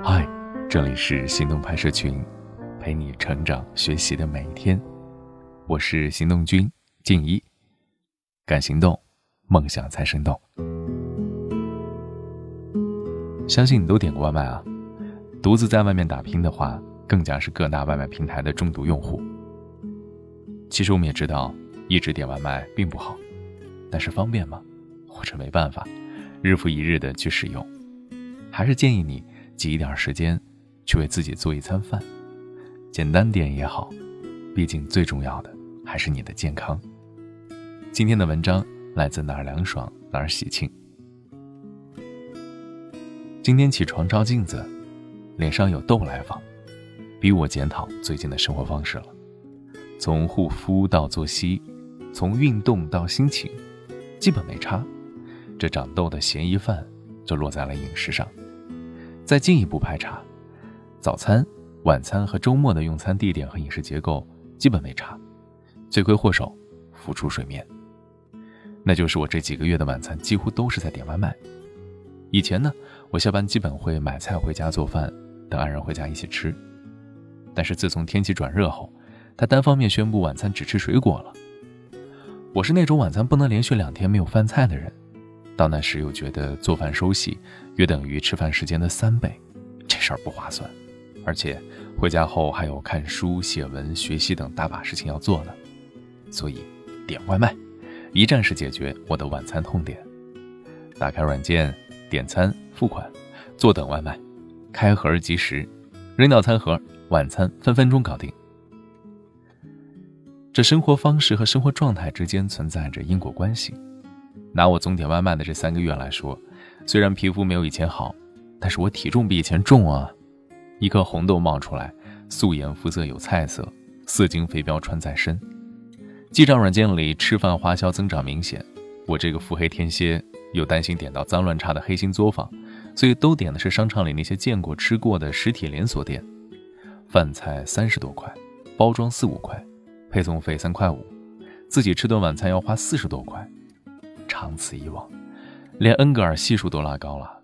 嗨，这里是行动拍摄群，陪你成长学习的每一天。我是行动君静一，敢行动，梦想才生动。相信你都点过外卖啊，独自在外面打拼的话，更加是各大外卖平台的重度用户。其实我们也知道，一直点外卖并不好，但是方便吗？或者没办法，日复一日的去使用，还是建议你。挤一点时间，去为自己做一餐饭，简单点也好，毕竟最重要的还是你的健康。今天的文章来自哪儿凉爽哪儿喜庆。今天起床照镜子，脸上有痘来访，逼我检讨最近的生活方式了。从护肤到作息，从运动到心情，基本没差。这长痘的嫌疑犯就落在了饮食上。再进一步排查，早餐、晚餐和周末的用餐地点和饮食结构基本没差，罪魁祸首浮出水面，那就是我这几个月的晚餐几乎都是在点外卖。以前呢，我下班基本会买菜回家做饭，等爱人回家一起吃。但是自从天气转热后，他单方面宣布晚餐只吃水果了。我是那种晚餐不能连续两天没有饭菜的人。到那时又觉得做饭收洗约等于吃饭时间的三倍，这事儿不划算，而且回家后还有看书、写文、学习等大把事情要做呢，所以点外卖，一站式解决我的晚餐痛点。打开软件点餐付款，坐等外卖，开盒即食，扔掉餐盒，晚餐分分钟搞定。这生活方式和生活状态之间存在着因果关系。拿我总点外卖的这三个月来说，虽然皮肤没有以前好，但是我体重比以前重啊！一颗红豆冒出来，素颜肤色有菜色，色精肥膘穿在身。记账软件里吃饭花销增长明显，我这个腹黑天蝎又担心点到脏乱差的黑心作坊，所以都点的是商场里那些见过吃过的实体连锁店。饭菜三十多块，包装四五块，配送费三块五，自己吃顿晚餐要花四十多块。长此以往，连恩格尔系数都拉高了。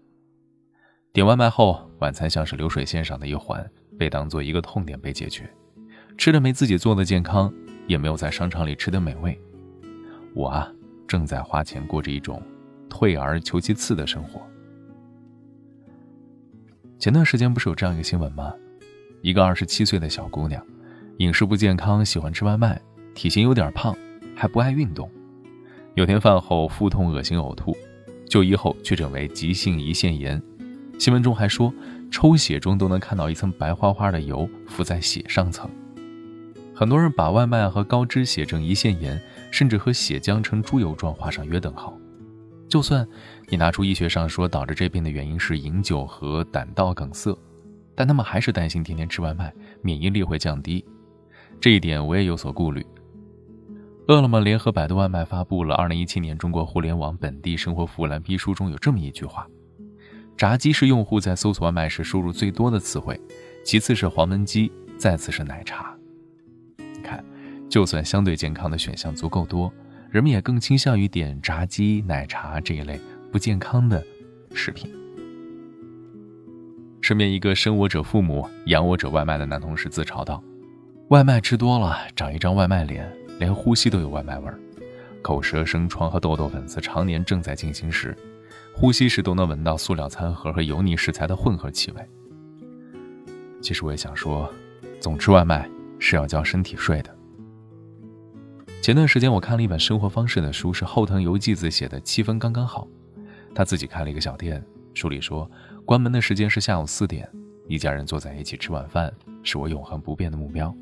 点外卖后，晚餐像是流水线上的一环，被当做一个痛点被解决。吃的没自己做的健康，也没有在商场里吃的美味。我啊，正在花钱过着一种退而求其次的生活。前段时间不是有这样一个新闻吗？一个二十七岁的小姑娘，饮食不健康，喜欢吃外卖，体型有点胖，还不爱运动。有天饭后腹痛、恶心、呕吐，就医后确诊为急性胰腺炎。新闻中还说，抽血中都能看到一层白花花的油浮在血上层。很多人把外卖和高脂血症胰腺炎，甚至和血浆呈猪油状画上约等号。就算你拿出医学上说导致这病的原因是饮酒和胆道梗塞，但他们还是担心天天吃外卖，免疫力会降低。这一点我也有所顾虑。饿了么联合百度外卖发布了《二零一七年中国互联网本地生活服务蓝皮书》，中有这么一句话：“炸鸡是用户在搜索外卖时输入最多的词汇，其次是黄焖鸡，再次是奶茶。”你看，就算相对健康的选项足够多，人们也更倾向于点炸鸡、奶茶这一类不健康的食品。身边一个生我者父母，养我者外卖的男同事自嘲道：“外卖吃多了，长一张外卖脸。”连呼吸都有外卖味儿，口舌生疮和痘痘粉刺常年正在进行时，呼吸时都能闻到塑料餐盒和油腻食材的混合气味。其实我也想说，总吃外卖是要交身体税的。前段时间我看了一本生活方式的书，是后藤游纪子写的《七分刚刚好》。他自己开了一个小店，书里说，关门的时间是下午四点，一家人坐在一起吃晚饭，是我永恒不变的目标。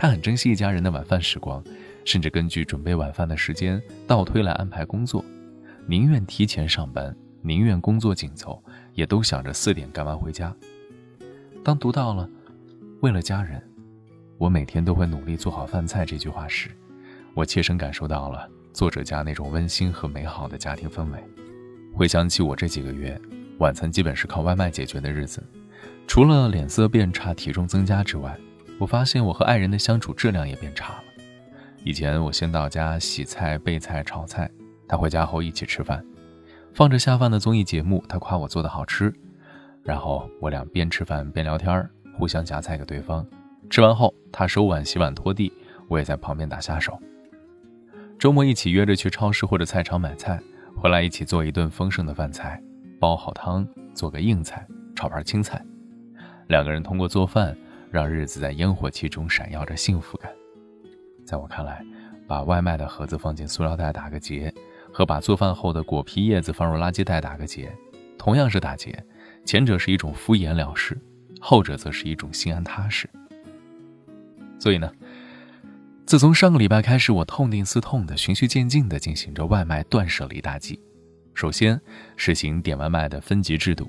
他很珍惜一家人的晚饭时光，甚至根据准备晚饭的时间倒推来安排工作，宁愿提前上班，宁愿工作紧凑，也都想着四点干完回家。当读到了“为了家人，我每天都会努力做好饭菜”这句话时，我切身感受到了作者家那种温馨和美好的家庭氛围。回想起我这几个月晚餐基本是靠外卖解决的日子，除了脸色变差、体重增加之外，我发现我和爱人的相处质量也变差了。以前我先到家洗菜、备菜、炒菜，他回家后一起吃饭，放着下饭的综艺节目，他夸我做的好吃。然后我俩边吃饭边聊天，互相夹菜给对方。吃完后，他收碗、洗碗、拖地，我也在旁边打下手。周末一起约着去超市或者菜场买菜，回来一起做一顿丰盛的饭菜，煲好汤，做个硬菜，炒盘青菜。两个人通过做饭，让日子在烟火气中闪耀着幸福感。在我看来，把外卖的盒子放进塑料袋打个结，和把做饭后的果皮叶子放入垃圾袋打个结，同样是打结。前者是一种敷衍了事，后者则是一种心安踏实。所以呢，自从上个礼拜开始，我痛定思痛的、循序渐进的进行着外卖断舍离大计。首先，实行点外卖的分级制度，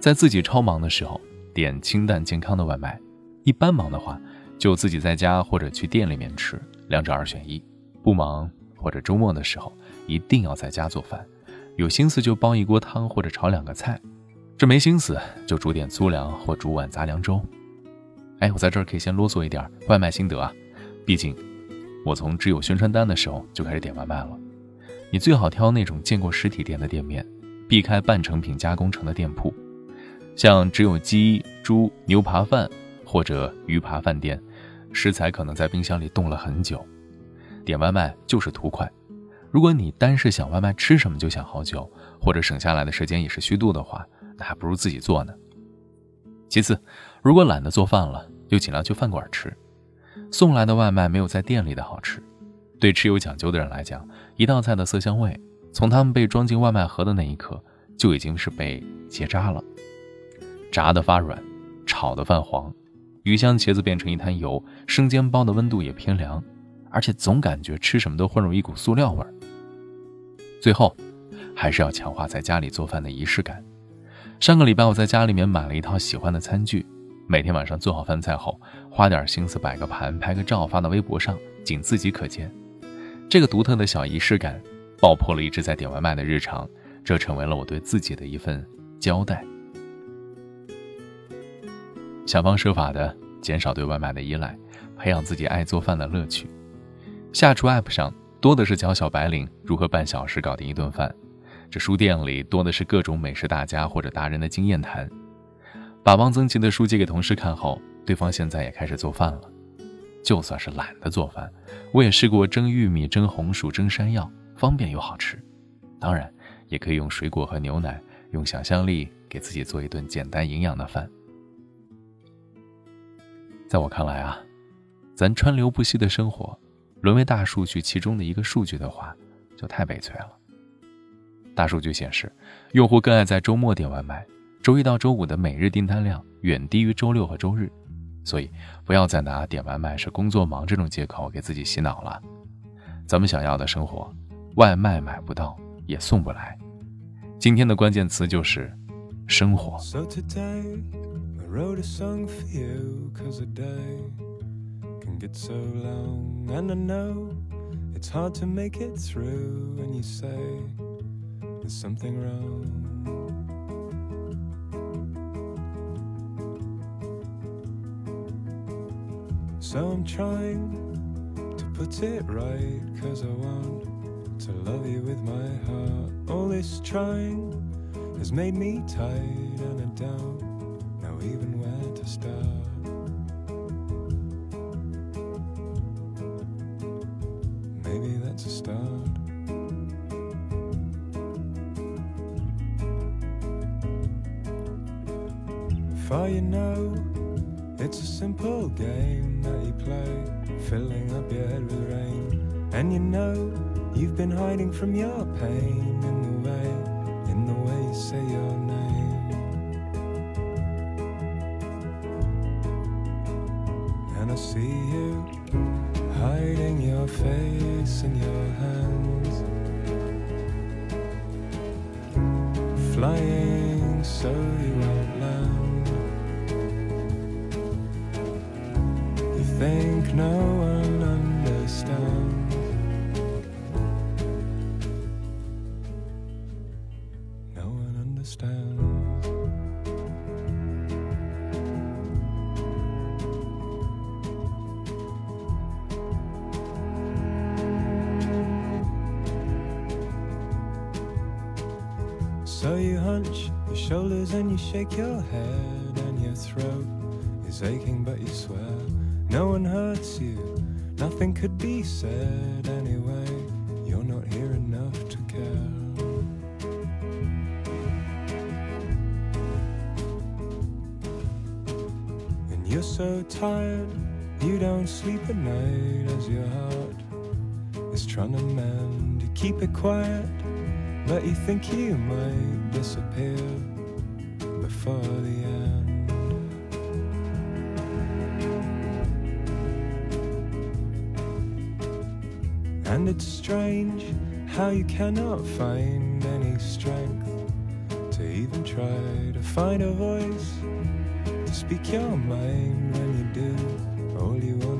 在自己超忙的时候点清淡健康的外卖，一般忙的话就自己在家或者去店里面吃，两者二选一。不忙或者周末的时候，一定要在家做饭，有心思就煲一锅汤或者炒两个菜。这没心思就煮点粗粮或煮碗杂粮粥。哎，我在这儿可以先啰嗦一点外卖心得啊，毕竟我从只有宣传单的时候就开始点外卖了。你最好挑那种见过实体店的店面，避开半成品加工成的店铺。像只有鸡、猪、牛扒饭或者鱼扒饭店，食材可能在冰箱里冻了很久。点外卖就是图快。如果你单是想外卖吃什么就想好久，或者省下来的时间也是虚度的话。那还不如自己做呢。其次，如果懒得做饭了，就尽量去饭馆吃。送来的外卖没有在店里的好吃。对吃有讲究的人来讲，一道菜的色香味，从他们被装进外卖盒的那一刻，就已经是被结扎了。炸的发软，炒的泛黄，鱼香茄子变成一滩油，生煎包的温度也偏凉，而且总感觉吃什么都混入一股塑料味儿。最后，还是要强化在家里做饭的仪式感。上个礼拜我在家里面买了一套喜欢的餐具，每天晚上做好饭菜后，花点心思摆个盘、拍个照发到微博上，仅自己可见。这个独特的小仪式感，爆破了一直在点外卖的日常，这成为了我对自己的一份交代。想方设法的减少对外卖的依赖，培养自己爱做饭的乐趣。下厨 App 上多的是教小白领如何半小时搞定一顿饭。这书店里多的是各种美食大家或者达人的经验谈。把汪曾祺的书借给同事看后，对方现在也开始做饭了。就算是懒得做饭，我也试过蒸玉米、蒸红薯、蒸山药，方便又好吃。当然，也可以用水果和牛奶，用想象力给自己做一顿简单营养的饭。在我看来啊，咱川流不息的生活，沦为大数据其中的一个数据的话，就太悲催了。大数据显示，用户更爱在周末点外卖，周一到周五的每日订单量远低于周六和周日，所以不要再拿点外卖是工作忙这种借口给自己洗脑了。咱们想要的生活，外卖买不到也送不来。今天的关键词就是生活。wrote a song for you, cause a day can get so long. And I know it's hard to make it through, and you say there's something wrong. So I'm trying to put it right, cause I want to love you with my heart. All this trying has made me tired, and I doubt even where to start. Maybe that's a start. For you know, it's a simple game that you play, filling up your head with rain. And you know, you've been hiding from your pain in the way, in the way you say your name. And I see you hiding your face in your hands, flying so you So you hunch your shoulders and you shake your head, and your throat is aching, but you swear no one hurts you. Nothing could be said anyway. You're not here enough to care. And you're so tired, you don't sleep at night as your heart is trying to mend. You keep it quiet, but you think you might disappear before the end. And it's strange how you cannot find any strength to even try to find a voice to speak your mind when you do. All you wanna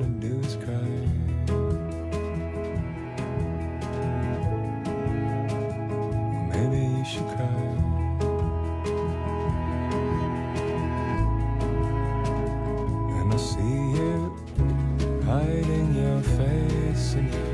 hiding your face